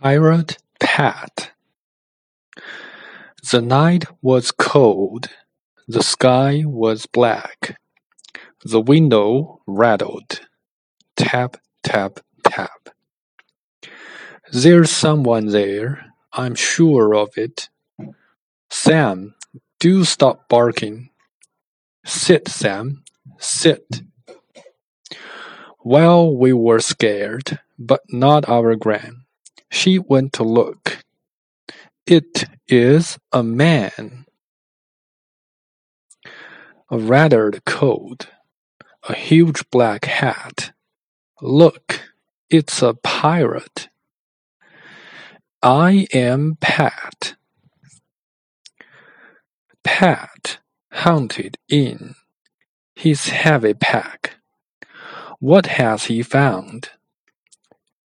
Pirate Pat The night was cold, the sky was black, the window rattled. Tap, tap, tap. There's someone there, I'm sure of it. Sam, do stop barking. Sit, Sam, sit. Well, we were scared, but not our Gran. She went to look. It is a man. A rather coat. A huge black hat. Look, it's a pirate. I am Pat. Pat hunted in his heavy pack. What has he found?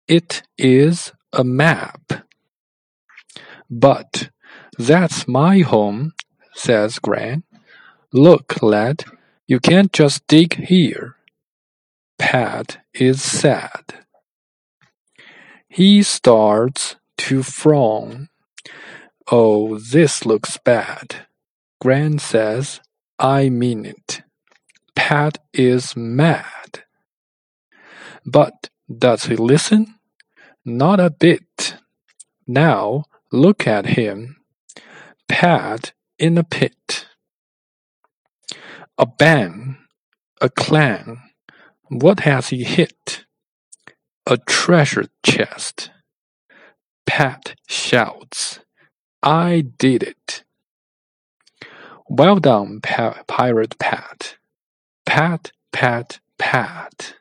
It is a map. But that's my home, says Gran. Look, lad, you can't just dig here. Pat is sad. He starts to frown. Oh, this looks bad. Gran says, I mean it. Pat is mad. But does he listen? Not a bit. Now look at him. Pat in a pit. A bang. A clang. What has he hit? A treasure chest. Pat shouts. I did it. Well done, pa Pirate Pat. Pat, pat, pat.